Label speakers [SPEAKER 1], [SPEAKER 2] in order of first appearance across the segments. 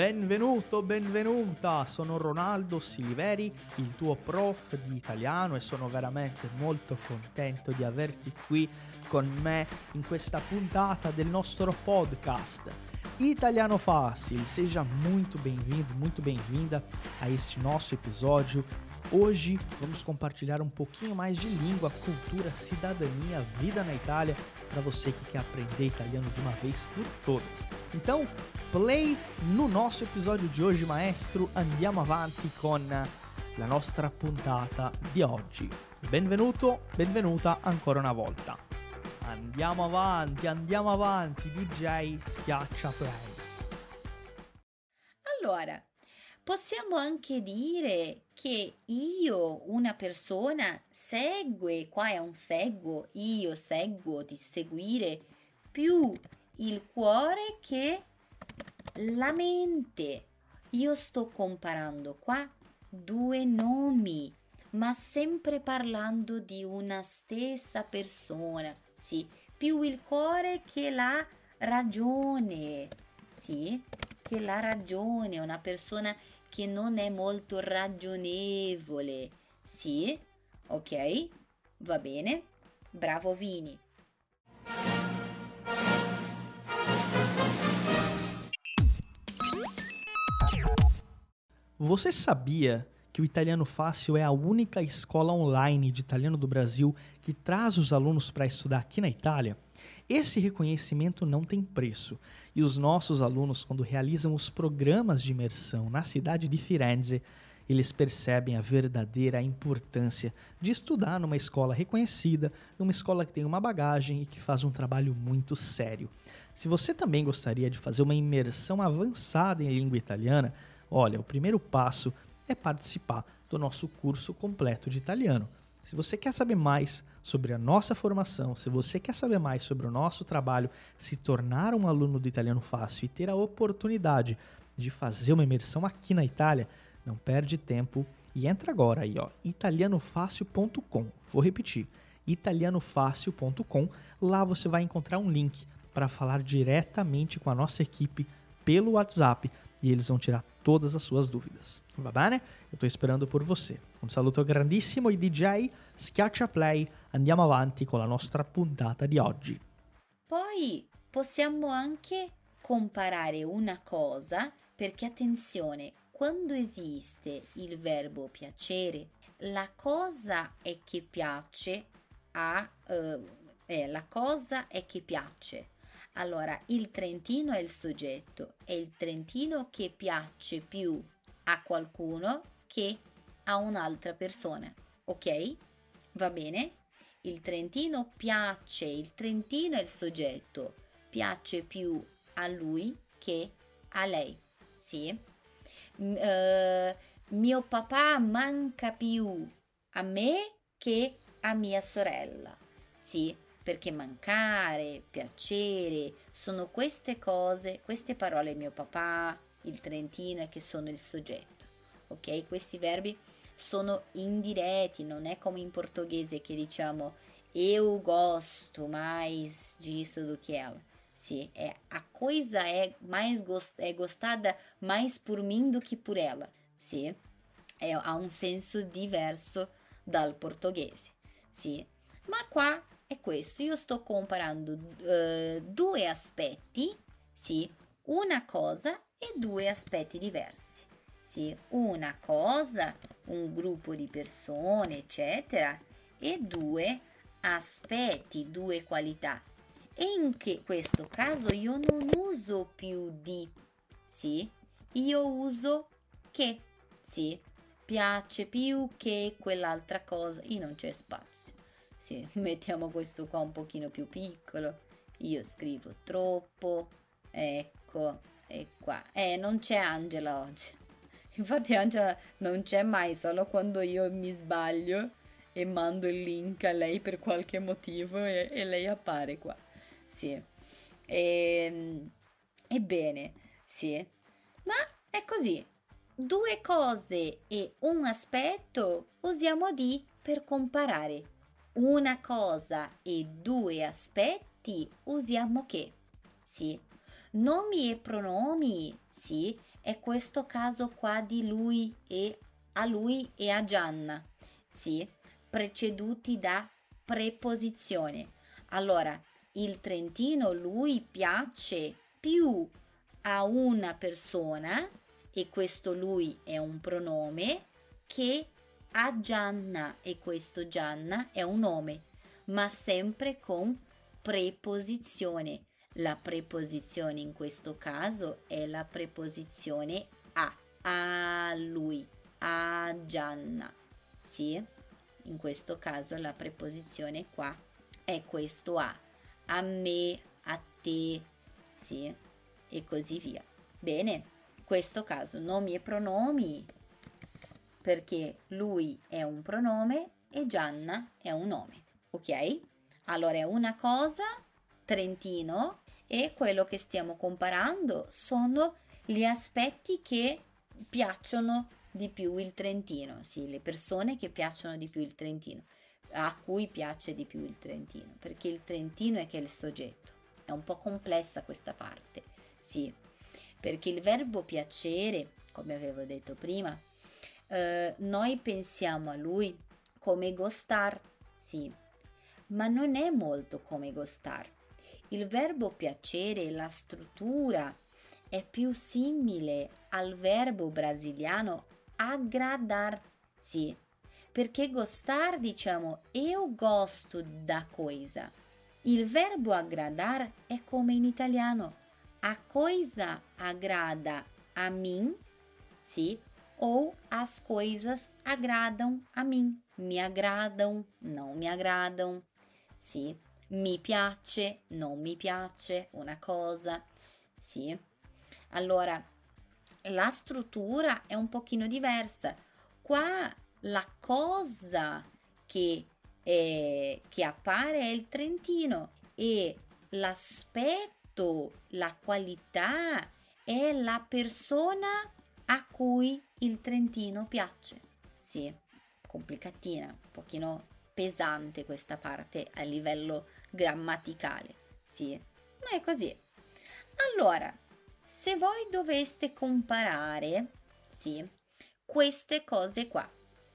[SPEAKER 1] Benvenuto, benvenuta, sono Ronaldo Siliveri, il tuo prof di italiano e sono veramente molto contento di averti qui con me in questa puntata del nostro podcast. Italiano Fácil, seja muito bem-vindo, muito bem-vinda a este nosso episódio. Hoje vamos compartilhar um pouquinho mais de língua, cultura, cidadania, vida na Itália para você que quer aprender italiano de uma vez por todas. Então, play no nosso episódio di oggi, maestro. Andiamo avanti con la nostra puntata di oggi. Benvenuto, benvenuta ancora una volta. Andiamo avanti, andiamo avanti, DJ schiaccia play.
[SPEAKER 2] Allora, possiamo anche dire che io, una persona, segue, qua è un seguo, io seguo, di seguire, più il cuore che la mente. Io sto comparando qua due nomi, ma sempre parlando di una stessa persona, sì, più il cuore che la ragione, sì, che la ragione, una persona che non è molto ragionevole, sì, ok, va bene, bravo Vini.
[SPEAKER 1] Você sabia que o Italiano Fácil é a única escola online de italiano do Brasil que traz os alunos para estudar aqui na Itália? Esse reconhecimento não tem preço e os nossos alunos, quando realizam os programas de imersão na cidade de Firenze, eles percebem a verdadeira importância de estudar numa escola reconhecida, numa escola que tem uma bagagem e que faz um trabalho muito sério. Se você também gostaria de fazer uma imersão avançada em língua italiana, Olha, o primeiro passo é participar do nosso curso completo de italiano. Se você quer saber mais sobre a nossa formação, se você quer saber mais sobre o nosso trabalho, se tornar um aluno do Italiano Fácil e ter a oportunidade de fazer uma imersão aqui na Itália, não perde tempo e entra agora aí, ó, italianofácil.com. Vou repetir, italianofácil.com. Lá você vai encontrar um link para falar diretamente com a nossa equipe pelo WhatsApp e eles vão tirar todas as suas dúvidas. Va bene? Eu estou esperando por você. Un saluto grandissimo ai DJ, schiaccia play, andiamo avanti con la nostra puntata di oggi.
[SPEAKER 2] Poi possiamo anche comparare una cosa, perché attenzione, quando esiste il verbo piacere, la cosa è che piace a... Uh, eh, la cosa è che piace allora, il Trentino è il soggetto, è il Trentino che piace più a qualcuno che a un'altra persona, ok? Va bene? Il Trentino piace, il Trentino è il soggetto, piace più a lui che a lei, sì? Uh, mio papà manca più a me che a mia sorella, sì? perché mancare, piacere, sono queste cose, queste parole mio papà, il trentino che sono il soggetto. Ok? Questi verbi sono indiretti, non è come in portoghese che diciamo eu gosto mais disso do que ela. Sim, é, a coisa é mais gost, é gostada mais por mim do que por ela. Sim, é, há um senso diverso dal portoghese. Sì. Ma qua è questo, io sto comparando uh, due aspetti, sì, una cosa e due aspetti diversi. Sì, una cosa, un gruppo di persone, eccetera, e due aspetti, due qualità. E in questo caso io non uso più di, sì, io uso che, sì, piace più che quell'altra cosa, e non c'è spazio. Sì, mettiamo questo qua un pochino più piccolo. Io scrivo troppo. Ecco, e qua. Eh, non c'è Angela oggi. Infatti Angela non c'è mai, solo quando io mi sbaglio e mando il link a lei per qualche motivo e, e lei appare qua. Sì. E, ehm, ebbene, sì. Ma è così. Due cose e un aspetto usiamo di per comparare una cosa e due aspetti usiamo che. Sì. Nomi e pronomi, sì, è questo caso qua di lui e a lui e a Gianna, sì, preceduti da preposizione. Allora, il Trentino lui piace più a una persona e questo lui è un pronome che a Gianna e questo Gianna è un nome, ma sempre con preposizione. La preposizione in questo caso è la preposizione a, a lui, a Gianna. Sì, in questo caso la preposizione qua è questo a, a me, a te, sì, e così via. Bene, in questo caso nomi e pronomi perché lui è un pronome e Gianna è un nome, ok? Allora è una cosa Trentino e quello che stiamo comparando sono gli aspetti che piacciono di più il Trentino, sì, le persone che piacciono di più il Trentino, a cui piace di più il Trentino, perché il Trentino è che è il soggetto. È un po' complessa questa parte, sì, perché il verbo piacere, come avevo detto prima, eh, noi pensiamo a lui come Gostar, sì, ma non è molto come Gostar il verbo piacere, la struttura è più simile al verbo brasiliano agradar, sì, perché gostar diciamo eu gosto da coisa. Il verbo agradar è come in italiano a coisa agrada a mim, sì, ou as coisas agradam a mim, me agradam, não me agradam, sì mi piace, non mi piace, una cosa, sì. Allora, la struttura è un pochino diversa. Qua la cosa che, è, che appare è il Trentino e l'aspetto, la qualità è la persona a cui il Trentino piace. Sì, complicatina, un pochino pesante questa parte a livello grammaticale, sì, ma è così. Allora, se voi doveste comparare, sì, queste cose qua,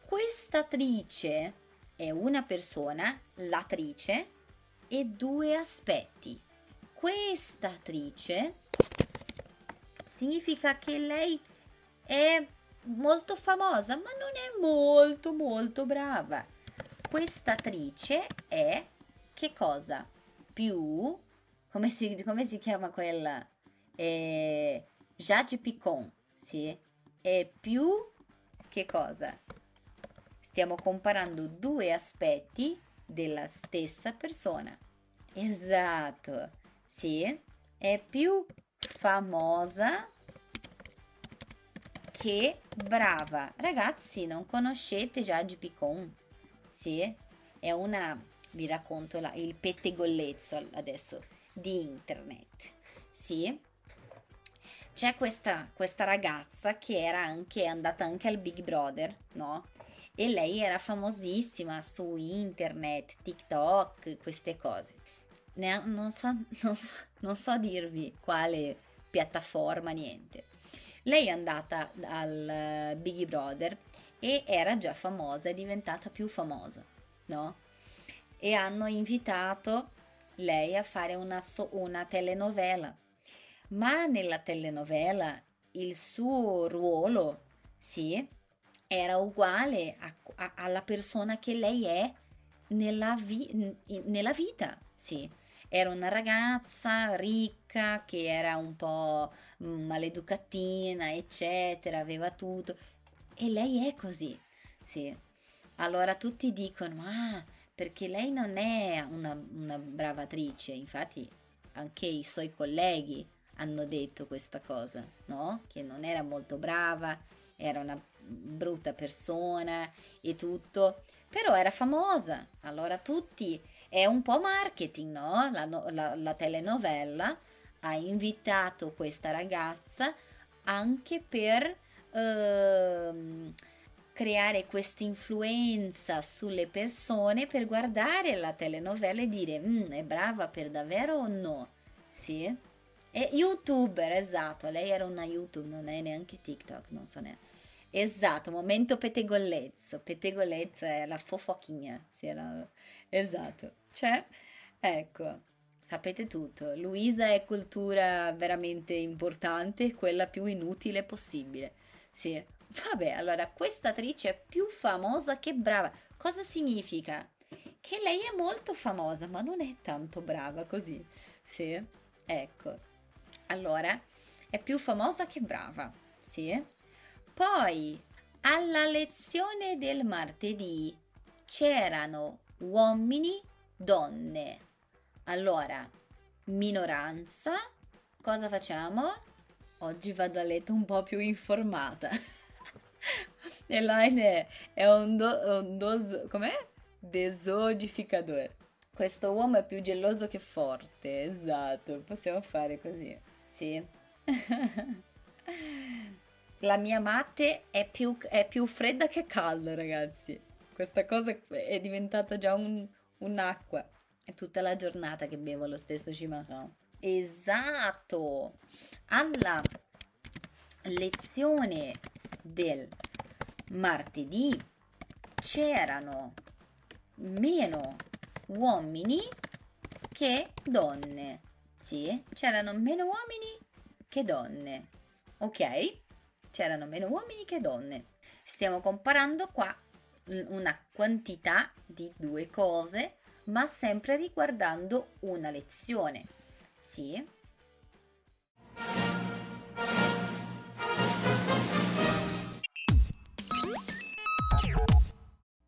[SPEAKER 2] questa attrice è una persona, l'attrice, e due aspetti. Questa attrice significa che lei è molto famosa, ma non è molto molto brava. Questa attrice è che cosa? Più, come si, come si chiama quella? Eh, Jade Picon, sì? È più che cosa? Stiamo comparando due aspetti della stessa persona. Esatto, sì? È più famosa che brava. Ragazzi, non conoscete Jade Picon? Sì? È una vi racconto la, il pettegolezzo adesso di internet. Sì, c'è questa, questa ragazza che era anche andata anche al Big Brother, no? E lei era famosissima su internet, TikTok, queste cose. Ne, non, so, non, so, non so dirvi quale piattaforma, niente. Lei è andata al Big Brother e era già famosa, è diventata più famosa, no? E hanno invitato lei a fare una, una telenovela. Ma nella telenovela il suo ruolo, sì, era uguale a, a, alla persona che lei è nella, vi- nella vita, sì. Era una ragazza ricca che era un po' maleducatina, eccetera, aveva tutto. E lei è così, sì. Allora tutti dicono, ah, perché lei non è una, una brava attrice, infatti anche i suoi colleghi hanno detto questa cosa, no? Che non era molto brava, era una brutta persona e tutto, però era famosa, allora tutti, è un po' marketing, no? La, la, la telenovela ha invitato questa ragazza anche per... Uh, creare questa influenza sulle persone per guardare la telenovela e dire mm, è brava per davvero o no? Sì, È youtuber, esatto. Lei era una YouTube, non è neanche TikTok, non so neanche. Esatto, momento pettegolezzo. Pettegolezzo è la fofochina. Sì, la... Esatto. Cioè, ecco, sapete tutto. Luisa è cultura veramente importante, quella più inutile possibile. Sì. Vabbè, allora, questa attrice è più famosa che brava. Cosa significa? Che lei è molto famosa, ma non è tanto brava così. Sì, ecco. Allora, è più famosa che brava, sì? Poi, alla lezione del martedì c'erano uomini, donne. Allora, minoranza, cosa facciamo? Oggi vado a letto un po' più informata. Elaine è un, do, un dos, com'è? Desodificatore. Questo uomo è più geloso che forte, esatto, possiamo fare così. Sì. La mia matte è più, è più, fredda che calda, ragazzi. Questa cosa è diventata già un, un'acqua. È tutta la giornata che bevo lo stesso cimarron. Esatto. Alla lezione del martedì c'erano meno uomini che donne. Sì, c'erano meno uomini che donne. Ok? C'erano meno uomini che donne. Stiamo comparando qua una quantità di due cose, ma sempre riguardando una lezione. Sì?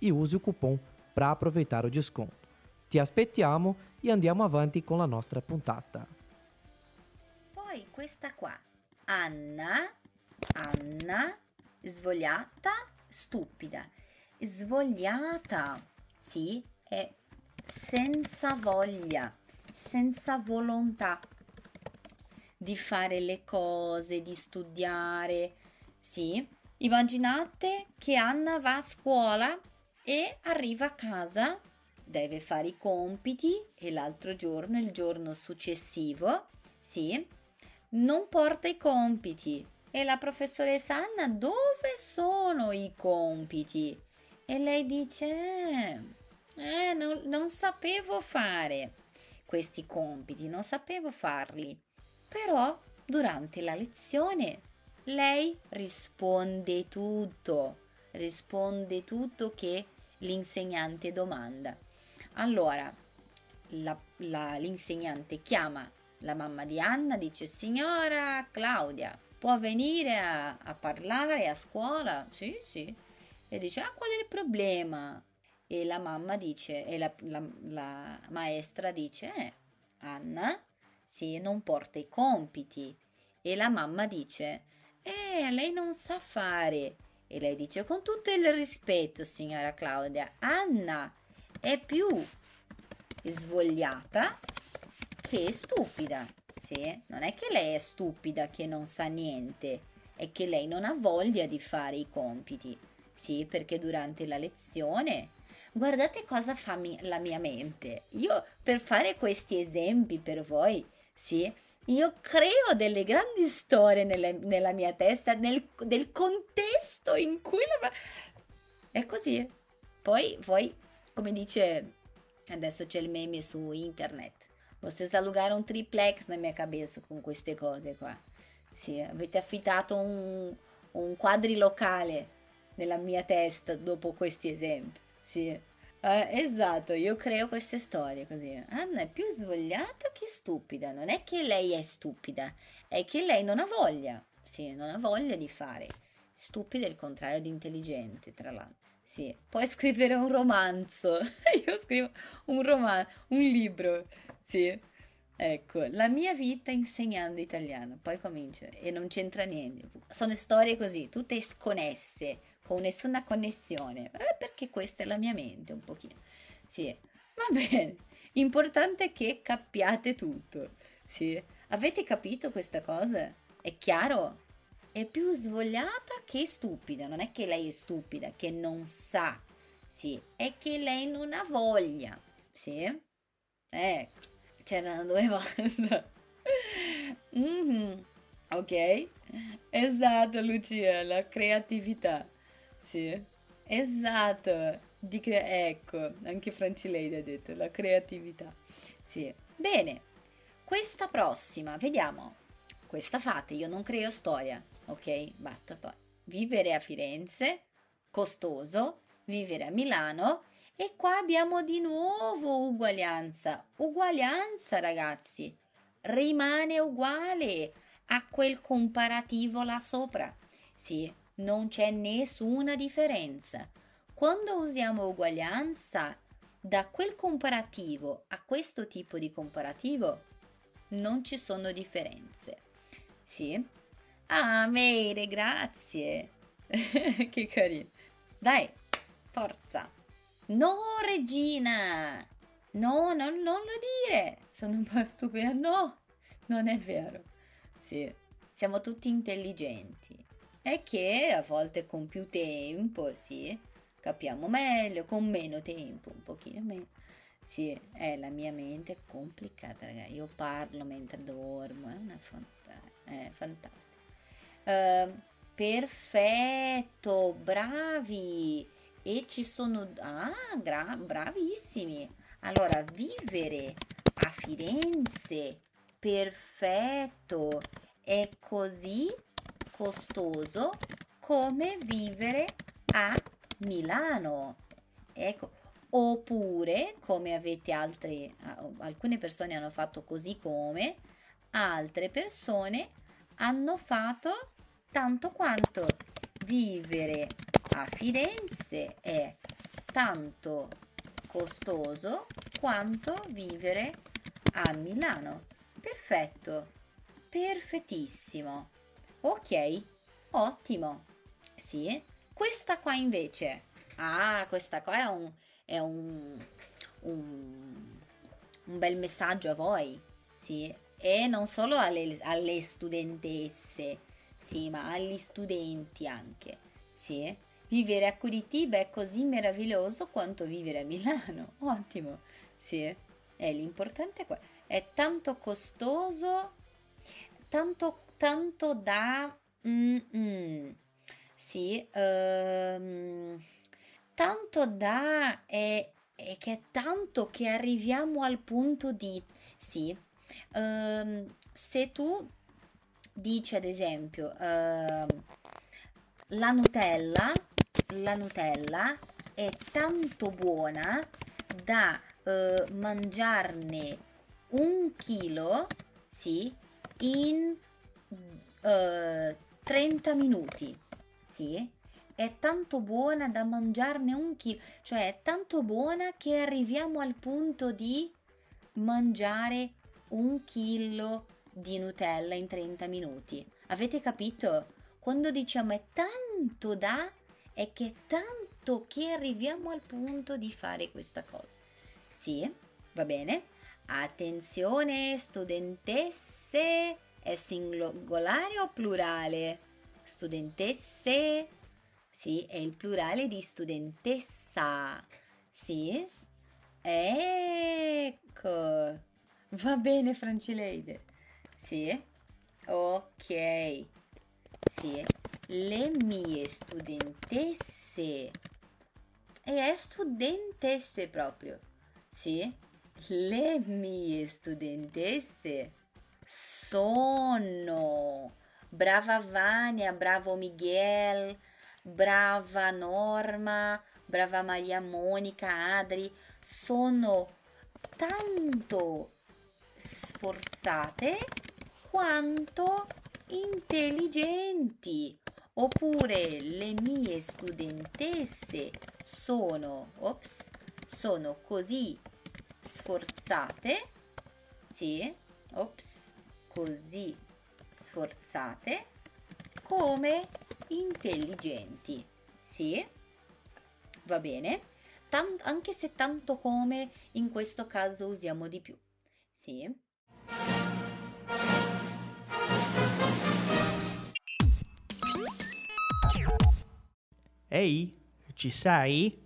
[SPEAKER 3] e use o cupom para aproveitar o desconto. Ti aspettiamo e andiamo avanti con la nostra puntata.
[SPEAKER 2] Poi questa qua, Anna, Anna, svogliata, stupida. Svogliata, sì, è senza voglia, senza volontà di fare le cose, di studiare, sì. Immaginate che Anna va a scuola e arriva a casa, deve fare i compiti e l'altro giorno, il giorno successivo, sì, non porta i compiti. E la professoressa Anna, dove sono i compiti? E lei dice, eh, eh non, non sapevo fare questi compiti, non sapevo farli. Però durante la lezione lei risponde tutto, risponde tutto che l'insegnante domanda. Allora, la, la, l'insegnante chiama la mamma di Anna, dice signora Claudia, può venire a, a parlare a scuola? Sì, sì. E dice, ah, qual è il problema? E la mamma dice, e la, la, maestra dice, eh, Anna, sì, non porta i compiti. E la mamma dice, eh, lei non sa fare. E lei dice con tutto il rispetto, signora Claudia, Anna è più svogliata che stupida. Sì, non è che lei è stupida che non sa niente, è che lei non ha voglia di fare i compiti. Sì, perché durante la lezione guardate cosa fa mi- la mia mente. Io per fare questi esempi per voi, sì, io creo delle grandi storie nelle, nella mia testa, nel, del contesto in cui la... È così. Poi, poi, come dice, adesso c'è il meme su internet, vocês alugaram um triplex na minha cabeça com queste cose qua. Sì, avete affittato un, un quadrilocale nella mia testa dopo questi esempi. Sì. Eh, esatto, io creo queste storie così. Anna è più svogliata che stupida. Non è che lei è stupida, è che lei non ha voglia. Sì, non ha voglia di fare. Stupida è il contrario di intelligente, tra l'altro. Sì, puoi scrivere un romanzo. io scrivo un romanzo, un libro. Sì. Ecco, la mia vita insegnando italiano, poi comincio e non c'entra niente. Sono storie così, tutte sconnesse, con nessuna connessione, eh, perché questa è la mia mente un pochino. Sì, va bene. Importante che capiate tutto. Sì, avete capito questa cosa? È chiaro? È più svogliata che stupida. Non è che lei è stupida, che non sa. Sì, è che lei non ha voglia. Sì? Ecco c'erano due basta. mm-hmm. Ok? Esatto, Lucia, la creatività. Sì. Esatto. Di cre- ecco, anche Francileide ha detto la creatività. Sì. Bene. Questa prossima, vediamo. Questa fate, io non creo storia. Ok? Basta storia. Vivere a Firenze, costoso. Vivere a Milano, e qua abbiamo di nuovo uguaglianza. Uguaglianza, ragazzi. Rimane uguale a quel comparativo là sopra. Sì, non c'è nessuna differenza. Quando usiamo uguaglianza, da quel comparativo a questo tipo di comparativo, non ci sono differenze. Sì? Ah, Meire, grazie. che carino. Dai, forza. No, Regina! No, non, non lo dire! Sono un po' stupida. No, non è vero. Sì, siamo tutti intelligenti. È che a volte con più tempo, sì, capiamo meglio, con meno tempo, un pochino meno. Sì, è la mia mente è complicata, ragazzi. Io parlo mentre dormo, è una fanta- è fantastico. Uh, perfetto, bravi! e ci sono... Ah, gra- bravissimi! Allora, vivere a Firenze, perfetto, è così costoso come vivere a Milano. Ecco, oppure come avete altre alcune persone hanno fatto così come altre persone hanno fatto tanto quanto vivere a Firenze è tanto costoso quanto vivere a Milano. Perfetto, perfettissimo. Ok, ottimo. Sì, questa qua invece. Ah, questa qua è un, è un, un, un bel messaggio a voi. Sì, e non solo alle, alle studentesse, sì, ma agli studenti anche. Sì, Vivere a Curitiba è così meraviglioso quanto vivere a Milano. Ottimo. Sì, è l'importante è quello. È tanto costoso, tanto, tanto da... Mm-mm. Sì, um, tanto da... È, è che è tanto che arriviamo al punto di... Sì, um, se tu dici ad esempio... Uh, la Nutella la Nutella è tanto buona da eh, mangiarne un chilo, sì, in eh, 30 minuti, sì. È tanto buona da mangiarne un chilo, cioè è tanto buona che arriviamo al punto di mangiare un chilo di Nutella in 30 minuti. Avete capito? Quando diciamo è tanto da è che tanto che arriviamo al punto di fare questa cosa. Sì, va bene? Attenzione, studentesse, è singolare o plurale? Studentesse, sì, è il plurale di studentessa. Sì? Ecco. Va bene, Francileide. Sì? Ok. Sì le mie studentesse. E è studentesse proprio. Sì, le mie studentesse sono Brava Vania, bravo Miguel, brava Norma, brava Maria Monica, Adri, sono tanto sforzate quanto intelligenti. Oppure le mie studentesse sono, ops, sono così sforzate, sì, ops, così sforzate come intelligenti, sì, va bene, Tant- anche se tanto come in questo caso usiamo di più, sì.
[SPEAKER 1] Ehi, ci sei?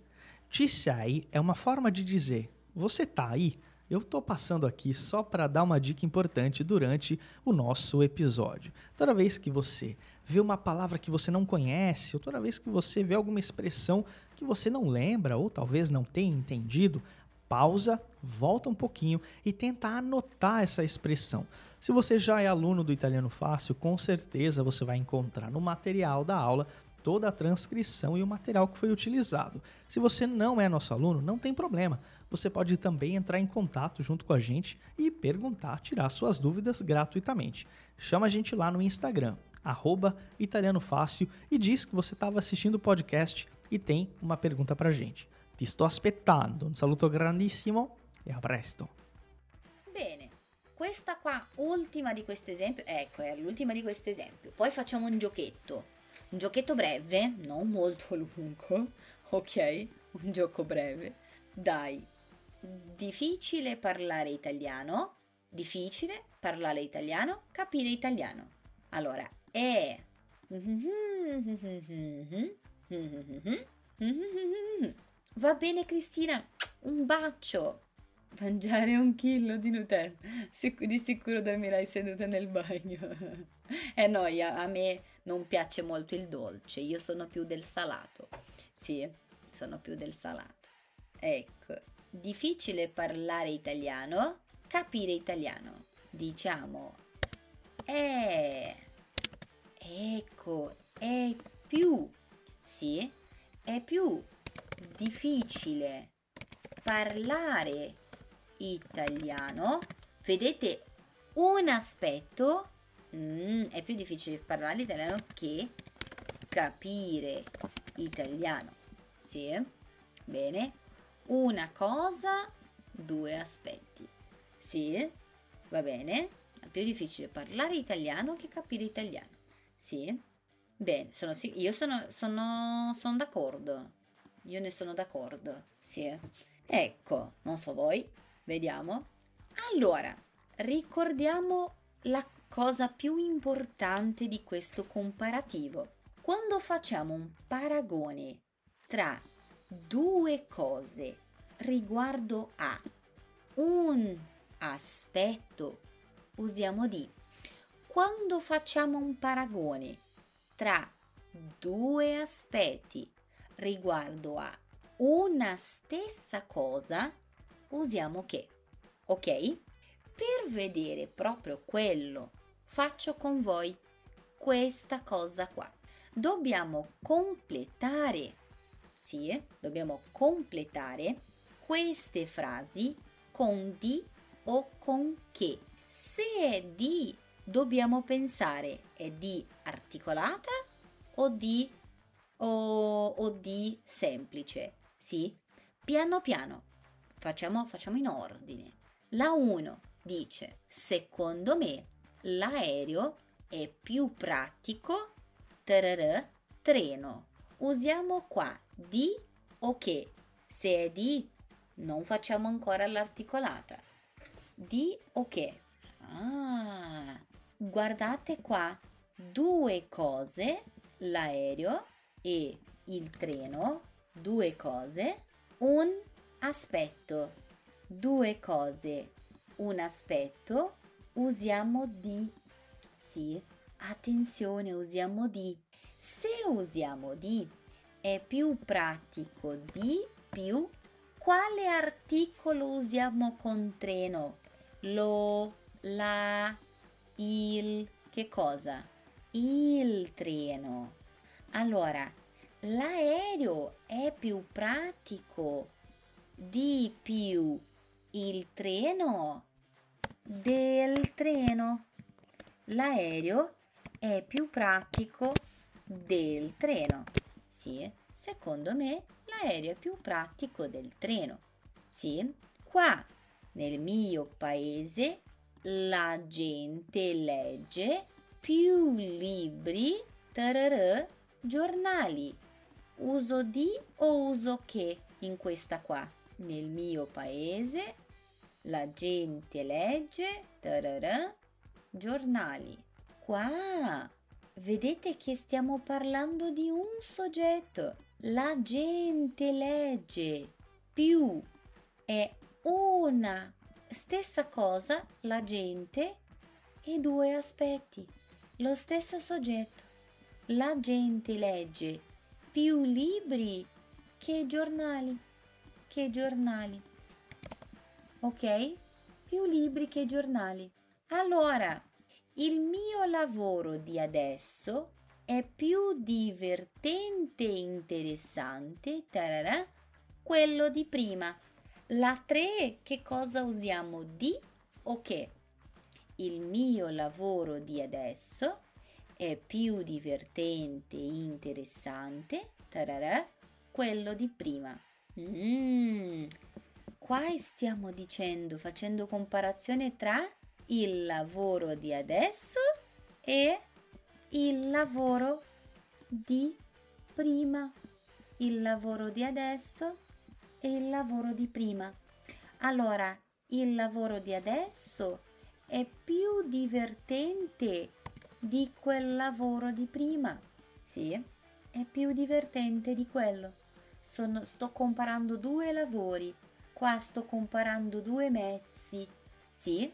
[SPEAKER 1] Ci sei é uma forma de dizer: você tá aí? Eu tô passando aqui só para dar uma dica importante durante o nosso episódio. Toda vez que você vê uma palavra que você não conhece, ou toda vez que você vê alguma expressão que você não lembra ou talvez não tenha entendido, pausa, volta um pouquinho e tenta anotar essa expressão. Se você já é aluno do Italiano Fácil, com certeza você vai encontrar no material da aula toda a transcrição e o material que foi utilizado. Se você não é nosso aluno, não tem problema. Você pode também entrar em contato junto com a gente e perguntar, tirar suas dúvidas gratuitamente. Chama a gente lá no Instagram, arroba e diz que você estava assistindo o podcast e tem uma pergunta para a gente. Ti sto aspettando. Un saluto grandissimo e a presto.
[SPEAKER 2] Bene, questa qua, ultima di questo esempio, ecco, è l'ultima di questo esempio. Poi facciamo un giochetto. Un giochetto breve, non molto lungo, ok? Un gioco breve. Dai, difficile parlare italiano, difficile parlare italiano, capire italiano. Allora, è... Va bene Cristina, un bacio. Mangiare un chilo di Nutella. Di sicuro dormirai seduta nel bagno. eh no, a me non piace molto il dolce, io sono più del salato. Sì, sono più del salato. Ecco, difficile parlare italiano, capire italiano. Diciamo, è, ecco, è più, sì, è più difficile parlare italiano. Vedete un aspetto Mm, è più difficile parlare italiano che capire italiano. Sì, bene. Una cosa, due aspetti. Sì, va bene. È più difficile parlare italiano che capire italiano. Sì, bene. Sono, io sono, sono, sono d'accordo. Io ne sono d'accordo. Sì. Ecco, non so voi. Vediamo. Allora, ricordiamo la cosa più importante di questo comparativo. Quando facciamo un paragone tra due cose riguardo a un aspetto, usiamo di. Quando facciamo un paragone tra due aspetti riguardo a una stessa cosa, usiamo che. Ok? Per vedere proprio quello faccio con voi questa cosa qua. Dobbiamo completare, sì, dobbiamo completare queste frasi con di o con che. Se è di, dobbiamo pensare è di articolata o di o, o di semplice, sì? Piano piano, facciamo, facciamo in ordine. La 1 dice, secondo me l'aereo è più pratico, trr, treno. Usiamo qua di o che. Se è di, non facciamo ancora l'articolata. Di o che. Ah, guardate qua, due cose, l'aereo e il treno, due cose, un aspetto, due cose, un aspetto, usiamo di. Sì, attenzione, usiamo di. Se usiamo di, è più pratico di più. Quale articolo usiamo con treno? Lo, la, il, che cosa? il treno. Allora, l'aereo è più pratico di più il treno del treno. L'aereo è più pratico del treno. Sì, secondo me l'aereo è più pratico del treno. Sì, qua nel mio paese la gente legge più libri, tararà, giornali. Uso di o uso che in questa qua? Nel mio paese la gente legge tararà, giornali. Qua vedete che stiamo parlando di un soggetto. La gente legge più è una stessa cosa la gente e due aspetti. Lo stesso soggetto. La gente legge più libri che giornali. Che giornali. Ok? Più libri che giornali. Allora, il mio lavoro di adesso è più divertente e interessante, tararà, quello di prima. La 3 che cosa usiamo? Di o che? Il mio lavoro di adesso è più divertente e interessante, tararà, quello di prima. Mm, qua stiamo dicendo, facendo comparazione tra il lavoro di adesso e il lavoro di prima. Il lavoro di adesso e il lavoro di prima. Allora, il lavoro di adesso è più divertente di quel lavoro di prima. Sì, è più divertente di quello. Sono, sto comparando due lavori. Qua sto comparando due mezzi. Sì,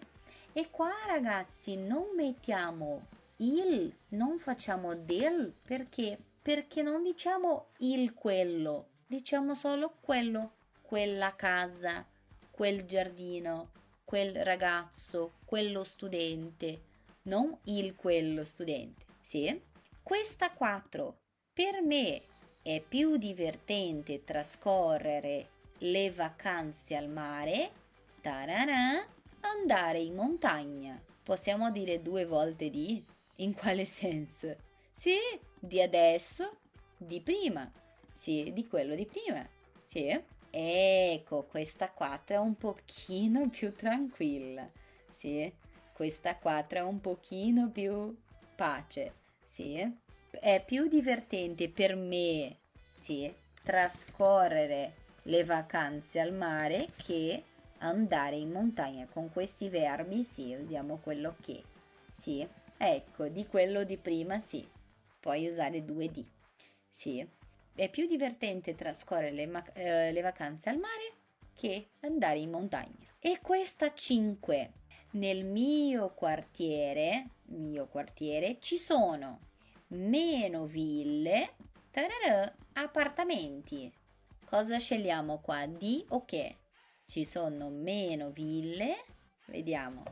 [SPEAKER 2] e qua ragazzi non mettiamo il, non facciamo del perché? Perché non diciamo il quello, diciamo solo quello, quella casa, quel giardino, quel ragazzo, quello studente, non il quello studente, sì? Questa 4 per me è più divertente trascorrere le vacanze al mare. Tararà, andare in montagna. Possiamo dire due volte di? In quale senso? Sì, di adesso, di prima. Sì, di quello di prima. Sì. Ecco, questa 4 è un pochino più tranquilla. Sì, questa 4 è un pochino più pace. Sì, è più divertente per me, sì, trascorrere le vacanze al mare che andare in montagna con questi verbi sì usiamo quello che sì ecco di quello di prima sì puoi usare due di sì. È più divertente trascorrere le, ma- eh, le vacanze al mare che andare in montagna. E questa 5 nel mio quartiere mio quartiere ci sono meno ville tararà, appartamenti. Cosa scegliamo qua? Di o che ci sono meno ville. Vediamo.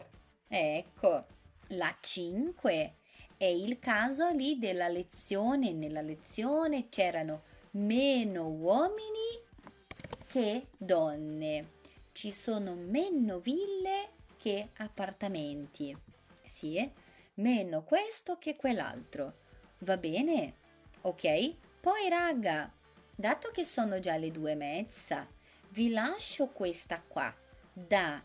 [SPEAKER 2] Ecco, la 5 è il caso lì della lezione. Nella lezione c'erano meno uomini che donne. Ci sono meno ville che appartamenti. Sì, meno questo che quell'altro. Va bene? Ok? Poi raga, dato che sono già le due e mezza, vi lascio questa qua da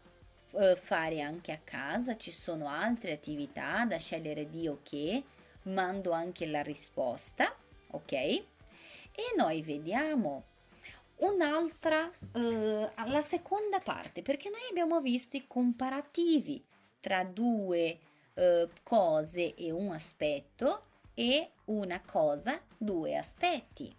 [SPEAKER 2] uh, fare anche a casa, ci sono altre attività da scegliere di ok, mando anche la risposta, ok? E noi vediamo un'altra, uh, la seconda parte, perché noi abbiamo visto i comparativi tra due uh, cose e un aspetto e una cosa, due aspetti.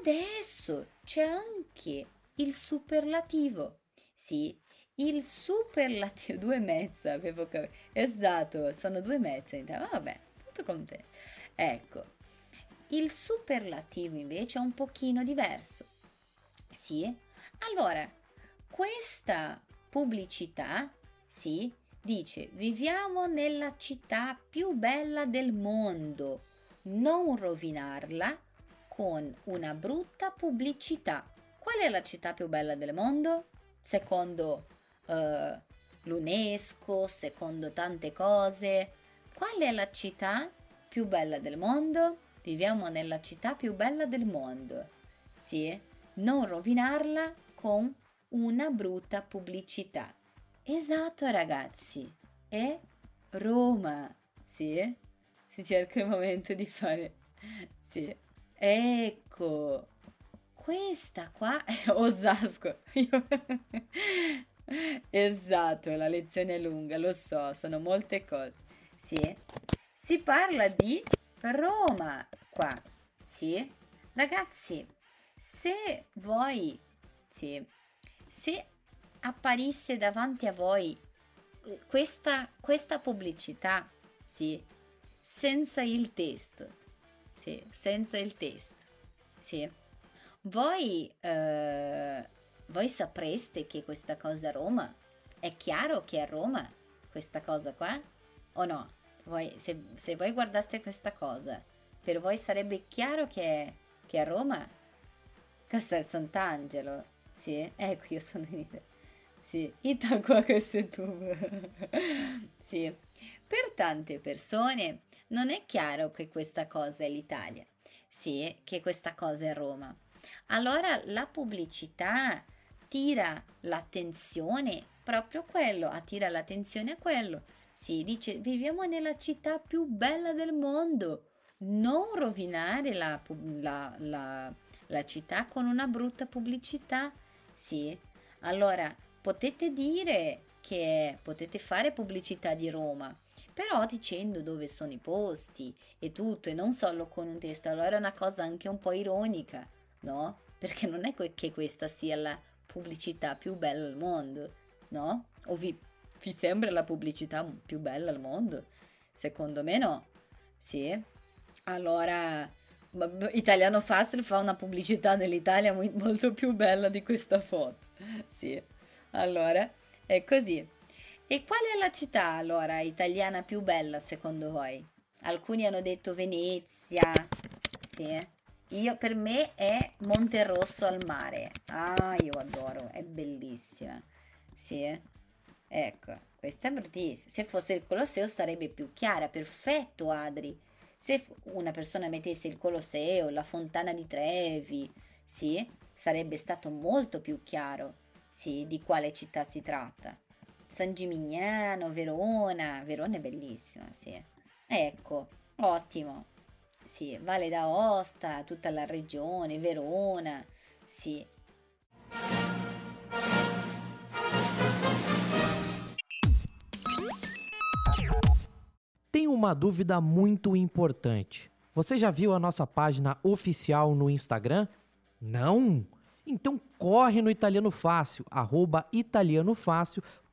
[SPEAKER 2] Adesso c'è anche il superlativo. Sì, il superlativo, due e mezza, avevo capito. Esatto, sono due e mezza. Vabbè, tutto contento. Ecco, il superlativo invece è un pochino diverso. Sì? Allora, questa pubblicità, sì, dice viviamo nella città più bella del mondo, non rovinarla con una brutta pubblicità. Qual è la città più bella del mondo? Secondo uh, l'UNESCO, secondo tante cose. Qual è la città più bella del mondo? Viviamo nella città più bella del mondo. Sì, non rovinarla con una brutta pubblicità. Esatto, ragazzi, è Roma. Sì, si cerca il momento di fare. Sì, ecco. Questa qua è Osasco. esatto, la lezione è lunga, lo so, sono molte cose. Sì, si parla di Roma qua. Sì, ragazzi, se voi, sì, se apparisse davanti a voi questa, questa pubblicità, sì, senza il testo, sì, senza il testo, sì, voi, eh, voi sapreste che questa cosa è Roma? È chiaro che è Roma questa cosa qua? O no? Voi, se, se, voi guardaste questa cosa, per voi sarebbe chiaro che è, che è Roma? Castel Sant'Angelo, sì? Ecco, io sono in Italia. Sì, Itaqua questo è tubo. sì, per tante persone non è chiaro che questa cosa è l'Italia, sì, che questa cosa è Roma. Allora la pubblicità tira l'attenzione proprio quello, attira l'attenzione a quello. Si dice viviamo nella città più bella del mondo. Non rovinare la, la, la, la città con una brutta pubblicità. Sì, allora potete dire che potete fare pubblicità di Roma, però dicendo dove sono i posti e tutto e non solo con un testo, allora è una cosa anche un po' ironica, no? Perché non è che questa sia la pubblicità più bella al mondo, no? O vi, vi sembra la pubblicità più bella al mondo? Secondo me no. Sì. Allora, Italiano Fast fa una pubblicità dell'Italia molto più bella di questa foto. Sì. Allora, è così. E qual è la città allora italiana più bella secondo voi? Alcuni hanno detto Venezia. Sì. Io, per me è Monterosso al mare. Ah, io adoro, è bellissima. Sì. Ecco, questa è bruttissima. Se fosse il Colosseo sarebbe più chiara. Perfetto, Adri. Se una persona mettesse il Colosseo, la Fontana di Trevi, sì, sarebbe stato molto più chiaro sì, di quale città si tratta. San Gimignano, Verona, Verona è bellissima, sì. Ecco, ottimo. Sì, Valle d'Aosta, tutta la regione, Verona, sì.
[SPEAKER 3] Tenho uma dúvida muito importante. Você já viu a nossa página oficial no Instagram? Não? Então corre no Italiano Fácil, arroba Italiano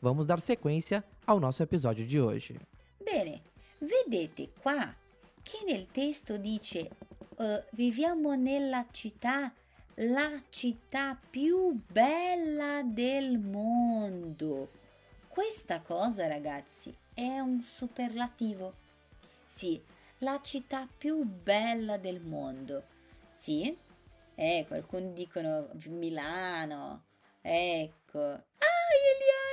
[SPEAKER 3] Vamos dar sequência ao nosso episódio de hoje.
[SPEAKER 2] Bene, vedete qua che nel testo dice uh, viviamo nella città, la città più bella del mondo. Questa cosa, ragazzi, è un superlativo. Sì, la città più bella del mondo. Sì? Eh, qualcuno dicono Milano. Ecco. Ah,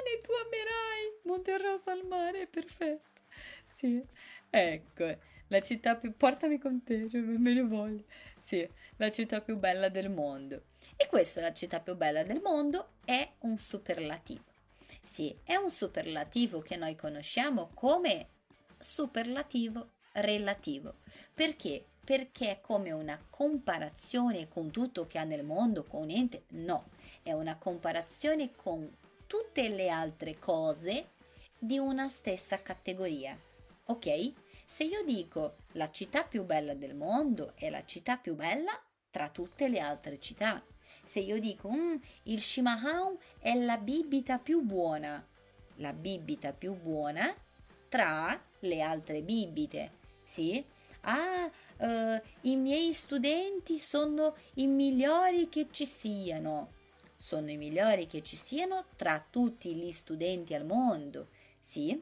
[SPEAKER 2] Eliane, tu amerai Monterosso al mare, perfetto. Sì, ecco. La città più... Portami con te, cioè, me ne voglio. Sì, la città più bella del mondo. E questa, la città più bella del mondo, è un superlativo. Sì, è un superlativo che noi conosciamo come superlativo relativo. Perché? perché è come una comparazione con tutto che ha nel mondo, con un ente, no, è una comparazione con tutte le altre cose di una stessa categoria. Ok? Se io dico la città più bella del mondo è la città più bella tra tutte le altre città. Se io dico mm, il Shimahau è la bibita più buona, la bibita più buona tra le altre bibite, sì? Ah, uh, i miei studenti sono i migliori che ci siano. Sono i migliori che ci siano tra tutti gli studenti al mondo, sì?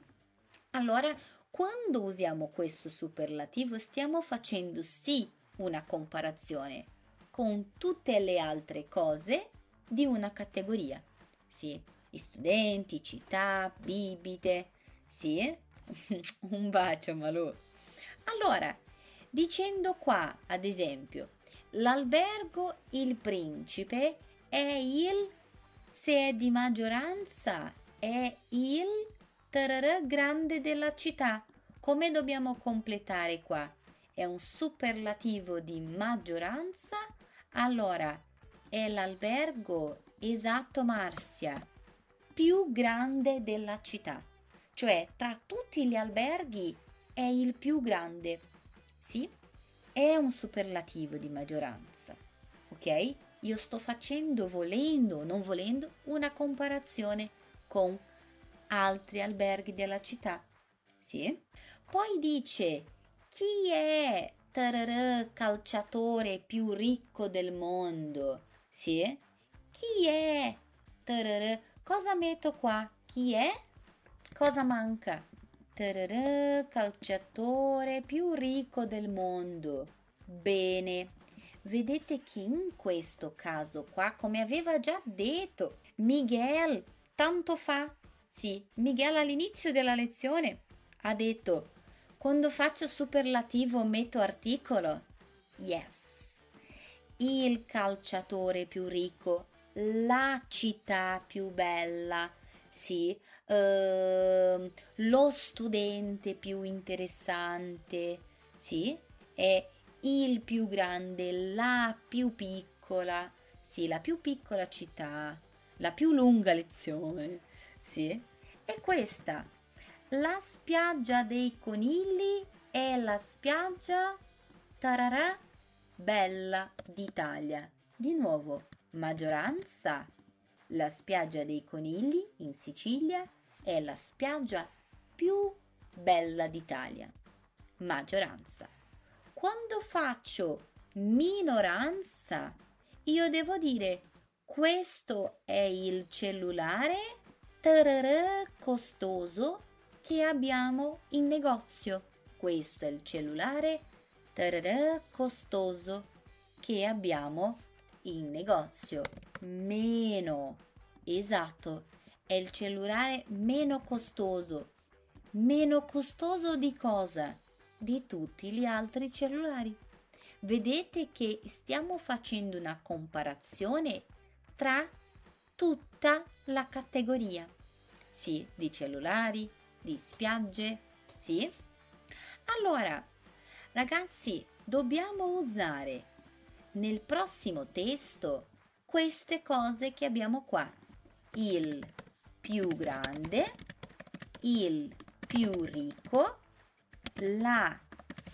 [SPEAKER 2] Allora quando usiamo questo superlativo stiamo facendo sì una comparazione con tutte le altre cose di una categoria. Sì, studenti, città, bibite. Sì, un bacio Malù. Allora, dicendo qua, ad esempio, l'albergo Il Principe è il, se è di maggioranza, è il tararà grande della città. Come dobbiamo completare qua? È un superlativo di maggioranza? Allora, è l'albergo esatto Marsia più grande della città. Cioè, tra tutti gli alberghi è il più grande. Sì, è un superlativo di maggioranza. Ok? Io sto facendo, volendo o non volendo, una comparazione con altri alberghi della città. Sì. Poi dice chi è tararà, calciatore più ricco del mondo? Sì. Chi è tararà, cosa metto qua? Chi è? Cosa manca? Tararà, calciatore più ricco del mondo. Bene. Vedete che in questo caso qua, come aveva già detto Miguel tanto fa, sì, Miguel all'inizio della lezione ha detto quando faccio superlativo metto articolo. Yes. Il calciatore più ricco, la città più bella, sì, uh, lo studente più interessante, sì, è il più grande, la più piccola, sì, la più piccola città, la più lunga lezione sì, è questa. La spiaggia dei conigli è la spiaggia tararà bella d'Italia. Di nuovo, maggioranza. La spiaggia dei conigli in Sicilia è la spiaggia più bella d'Italia. Maggioranza. Quando faccio minoranza, io devo dire questo è il cellulare tararà costoso che abbiamo in negozio. Questo è il cellulare tararà costoso che abbiamo in negozio. Meno. Esatto, è il cellulare meno costoso. Meno costoso di cosa? Di tutti gli altri cellulari. Vedete che stiamo facendo una comparazione tra tutta la categoria. Sì, di cellulari, di spiagge, sì? Allora, ragazzi, dobbiamo usare nel prossimo testo queste cose che abbiamo qua. Il più grande, il più ricco, la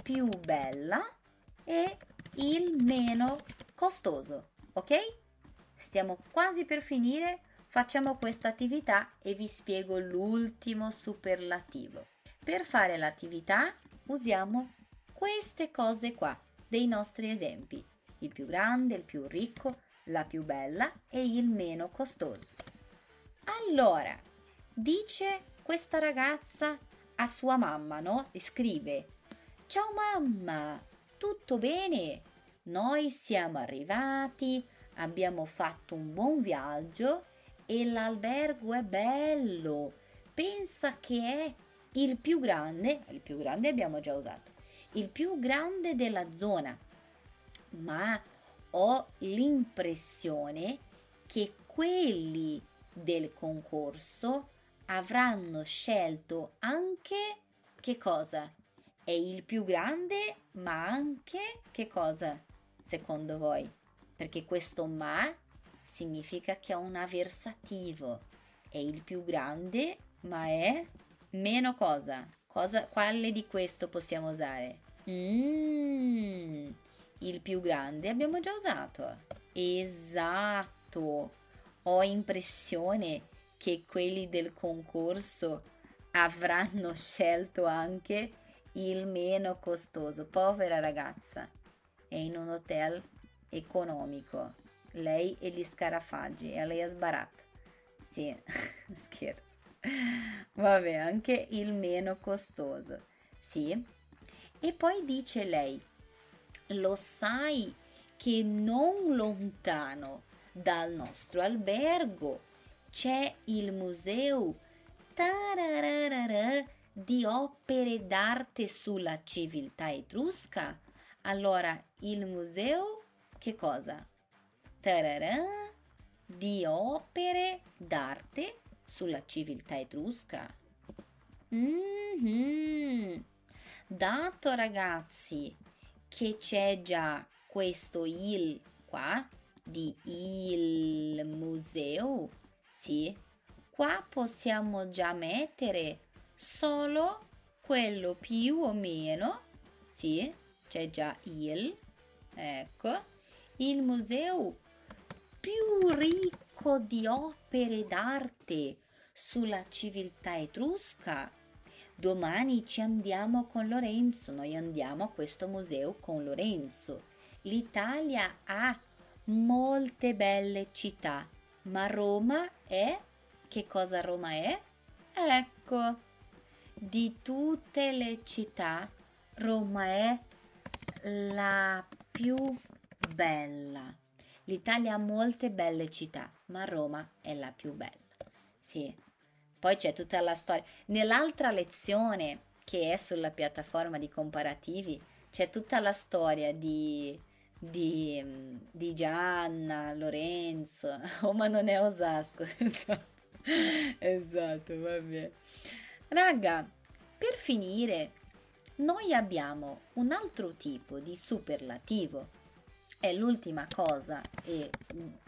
[SPEAKER 2] più bella e il meno costoso, ok? Stiamo quasi per finire, facciamo questa attività e vi spiego l'ultimo superlativo. Per fare l'attività usiamo queste cose qua, dei nostri esempi. Il più grande, il più ricco, la più bella e il meno costoso. Allora, dice questa ragazza a sua mamma, no? E scrive: Ciao mamma, tutto bene? Noi siamo arrivati abbiamo fatto un buon viaggio e l'albergo è bello. Pensa che è il più grande, il più grande abbiamo già usato, il più grande della zona. Ma ho l'impressione che quelli del concorso avranno scelto anche che cosa? È il più grande, ma anche che cosa, secondo voi? perché questo ma significa che è un avversativo, è il più grande, ma è Meno cosa? cosa? Quale di questo possiamo usare? Mm, il più grande abbiamo già usato. Esatto. Ho impressione che quelli del concorso avranno scelto anche il meno costoso. Povera ragazza. È in un hotel economico. Lei e gli scarafaggi e lei ha sbarato. Sì, scherzo. Vabbè, anche il meno costoso. Sì. E poi dice lei, lo sai che non lontano dal nostro albergo c'è il museo di opere d'arte sulla civiltà etrusca? Allora, il museo che cosa? Tararà, di opere d'arte sulla civiltà etrusca. Mm-hmm. Dato ragazzi che c'è già questo il qua di il museo, sì, qua possiamo già mettere solo quello più o meno, sì, c'è già il, ecco, il museo più ricco di opere d'arte sulla civiltà etrusca. Domani ci andiamo con Lorenzo, noi andiamo a questo museo con Lorenzo. L'Italia ha molte belle città, ma Roma è... Che cosa Roma è? Ecco, di tutte le città, Roma è la più bella. L'Italia ha molte belle città, ma Roma è la più bella. Sì. Poi c'è tutta la storia. Nell'altra lezione, che è sulla piattaforma di comparativi, c'è tutta la storia di, di, di Gianna, Lorenzo. Oh, ma non è Osasco. esatto. esatto, vabbè. Raga, per finire, noi abbiamo un altro tipo di superlativo. È l'ultima cosa e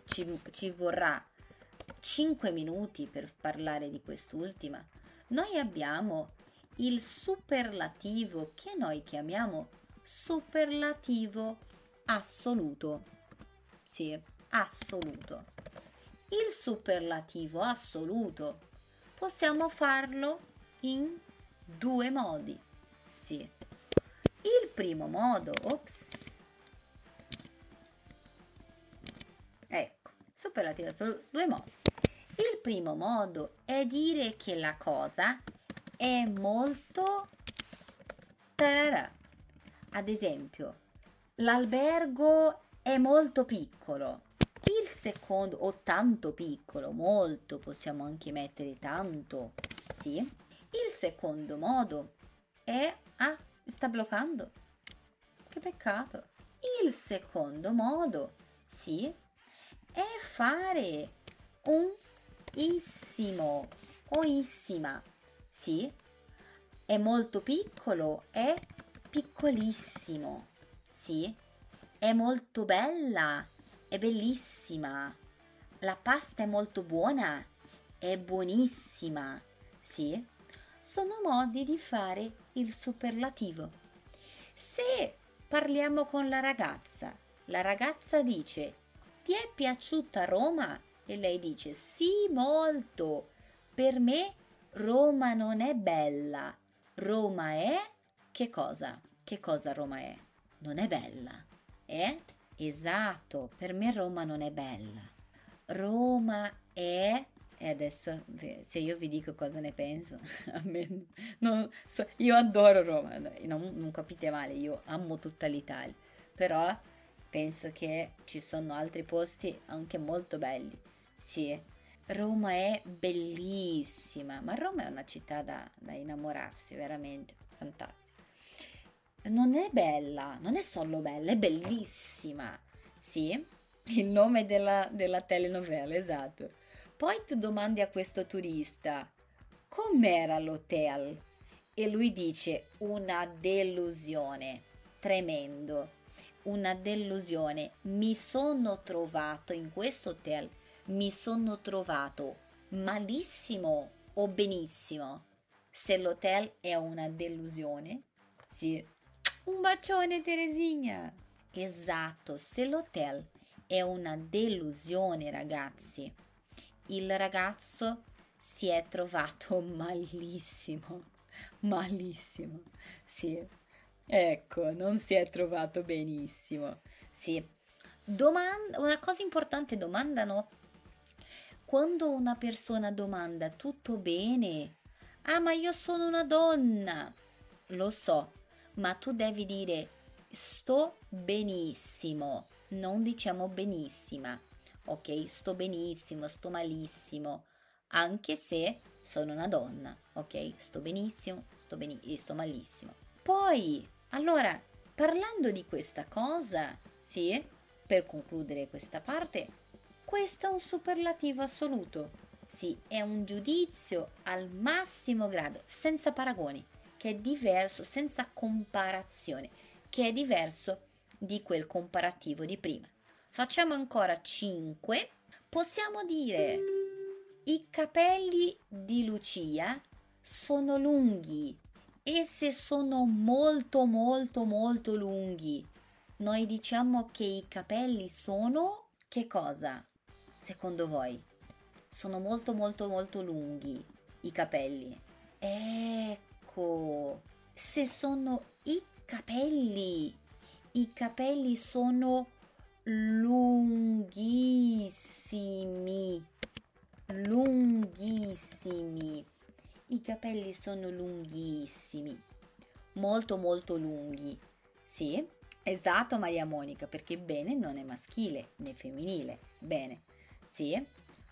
[SPEAKER 2] ci, ci vorrà 5 minuti per parlare di quest'ultima. Noi abbiamo il superlativo che noi chiamiamo superlativo assoluto. Sì, assoluto. Il superlativo assoluto possiamo farlo in due modi. Sì. Il primo modo, ops. Ecco, superlativo assoluto, due modi. Il primo modo è dire che la cosa è molto tararà. Ad esempio, l'albergo è molto piccolo. Il secondo, o tanto piccolo, molto, possiamo anche mettere tanto, sì. Il secondo modo è, ah, sta bloccando. Che peccato. Il secondo modo, sì, è fare un issimo o issima, sì. È molto piccolo, è piccolissimo, sì. È molto bella, è bellissima. La pasta è molto buona, è buonissima. Sì, sono modi di fare il superlativo. Se parliamo con la ragazza, la ragazza dice: Ti è piaciuta Roma? E lei dice: Sì, molto. Per me Roma non è bella. Roma è che cosa? Che cosa Roma è? Non è bella. È Esatto, per me Roma non è bella. Roma è... E adesso se io vi dico cosa ne penso, non, so, io adoro Roma, non, non capite male, io amo tutta l'Italia, però penso che ci sono altri posti anche molto belli. Sì, Roma è bellissima, ma Roma è una città da, da innamorarsi, veramente fantastica non è bella, non è solo bella, è bellissima. Sì, il nome della, della telenovela, esatto. Poi tu domandi a questo turista, com'era l'hotel? E lui dice, una delusione, tremendo, una delusione. Mi sono trovato in questo hotel, mi sono trovato malissimo o benissimo. se l'hotel è una delusione, sì. Un bacione Teresina! Esatto, se l'hotel è una delusione, ragazzi, il ragazzo si è trovato malissimo, malissimo, sì. Ecco, non si è trovato benissimo, sì. Domanda, una cosa importante, domandano quando una persona domanda tutto bene, ah ma io sono una donna, lo so, ma tu devi dire sto benissimo, non diciamo benissima, ok? Sto benissimo, sto malissimo, anche se sono una donna, ok? Sto benissimo, sto, beni- sto malissimo. Poi, allora, parlando di questa cosa, sì, per concludere questa parte, questo è un superlativo assoluto. Sì, è un giudizio al massimo grado, senza paragoni, che è diverso, senza comparazione, che è diverso di quel comparativo di prima. Facciamo ancora 5. Possiamo dire i capelli di Lucia sono lunghi e se sono molto molto molto lunghi, noi diciamo che i capelli sono che cosa? secondo voi? Sono molto molto molto lunghi i capelli. Ecco, se sono i capelli, i capelli sono lunghissimi, lunghissimi. I capelli sono lunghissimi, molto molto lunghi. Sì, esatto Maria Monica, perché bene non è maschile né femminile. Bene. Sì.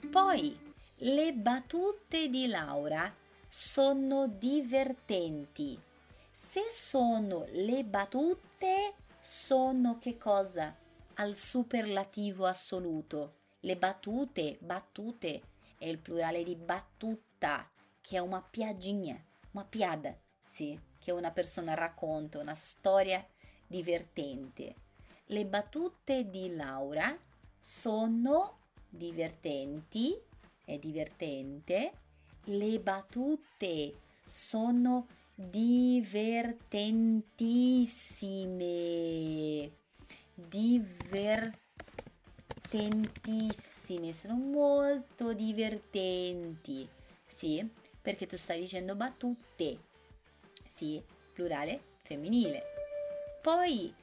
[SPEAKER 2] Poi le battute di Laura sono divertenti. Se sono le battute, sono che cosa? Al superlativo assoluto. Le battute, battute, è il plurale di battuta, che è una piaginha, una piada, sì, che una persona racconta, una storia divertente. Le battute di Laura sono divertenti, è divertente, le battute sono divertentissime, divertentissime, sono molto divertenti, sì, perché tu stai dicendo battute, sì, plurale femminile. Poi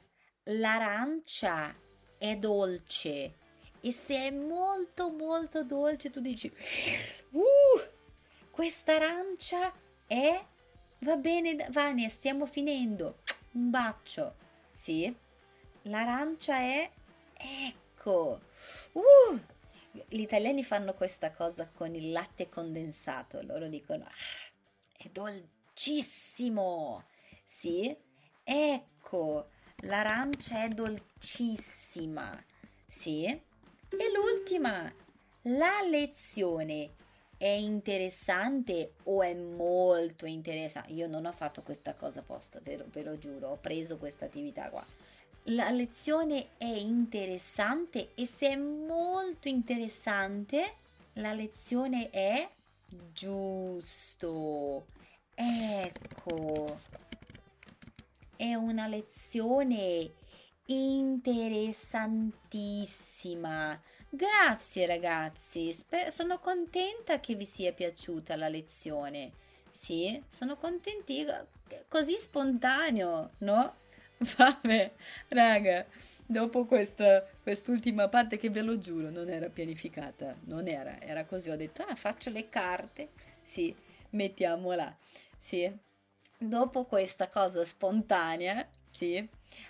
[SPEAKER 2] l'arancia è dolce, e se è molto molto dolce tu dici uh, questa arancia è va bene Vania stiamo finendo. Un bacio. Sì. L'arancia è ecco. Uh, gli italiani fanno questa cosa con il latte condensato. Loro dicono ah, è dolcissimo. Sì. Ecco l'arancia è dolcissima. Sì. E l'ultima, la lezione è interessante o è molto interessante? Io non ho fatto questa cosa apposta, ve ve lo giuro, ho preso questa attività qua. La lezione è interessante e se è molto interessante, la lezione è giusto. Ecco, è una lezione interessantissima. Grazie ragazzi, Sper- sono contenta che vi sia piaciuta la lezione. Sì, sono contenti, così spontaneo, no? Vabbè, raga, dopo questa, quest'ultima parte che ve lo giuro non era pianificata, non era, era così, ho detto, ah, faccio le carte, sì, mettiamola, sì. Dopo questa cosa spontanea, sì,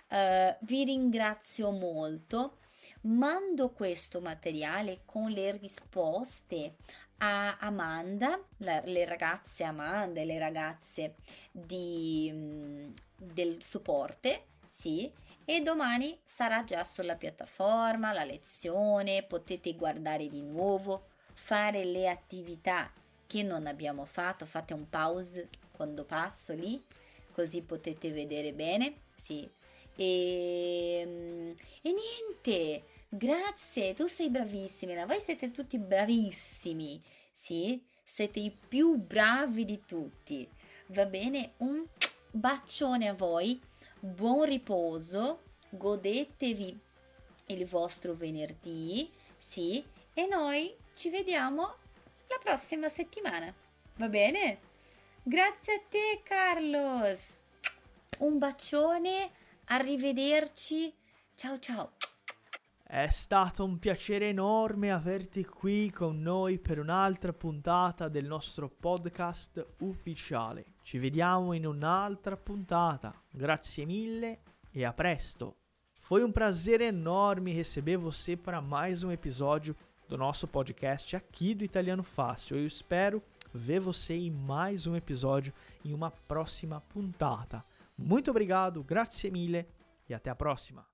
[SPEAKER 2] Uh, vi ringrazio molto. Mando questo materiale con le risposte a Amanda, la, le ragazze Amanda e le ragazze di, mm, del supporto, sì, e domani sarà già sulla piattaforma la lezione, potete guardare di nuovo, fare le attività che non abbiamo fatto, fate un pause quando passo lì, così potete vedere bene, sì, e, ehm, e niente, grazie, tu sei bravissima, voi siete tutti bravissimi, sì? Siete i più bravi di tutti. Va bene? Un bacione a voi, buon riposo, godetevi il vostro venerdì, sì, e noi ci vediamo la prossima settimana. Va bene? Grazie a te Carlos. Un bacione, arrivederci. Ciao ciao.
[SPEAKER 1] È stato un piacere enorme averti qui con noi per un'altra puntata del nostro podcast ufficiale. Ci vediamo in un'altra puntata. Grazie mille e a presto. Foi um prazer enorme receber você para mais um episódio do nosso podcast aqui do Italiano Fácil. Eu espero ver você em mais um episódio em uma próxima puntata. Muito obrigado, grazie mille e até a próxima.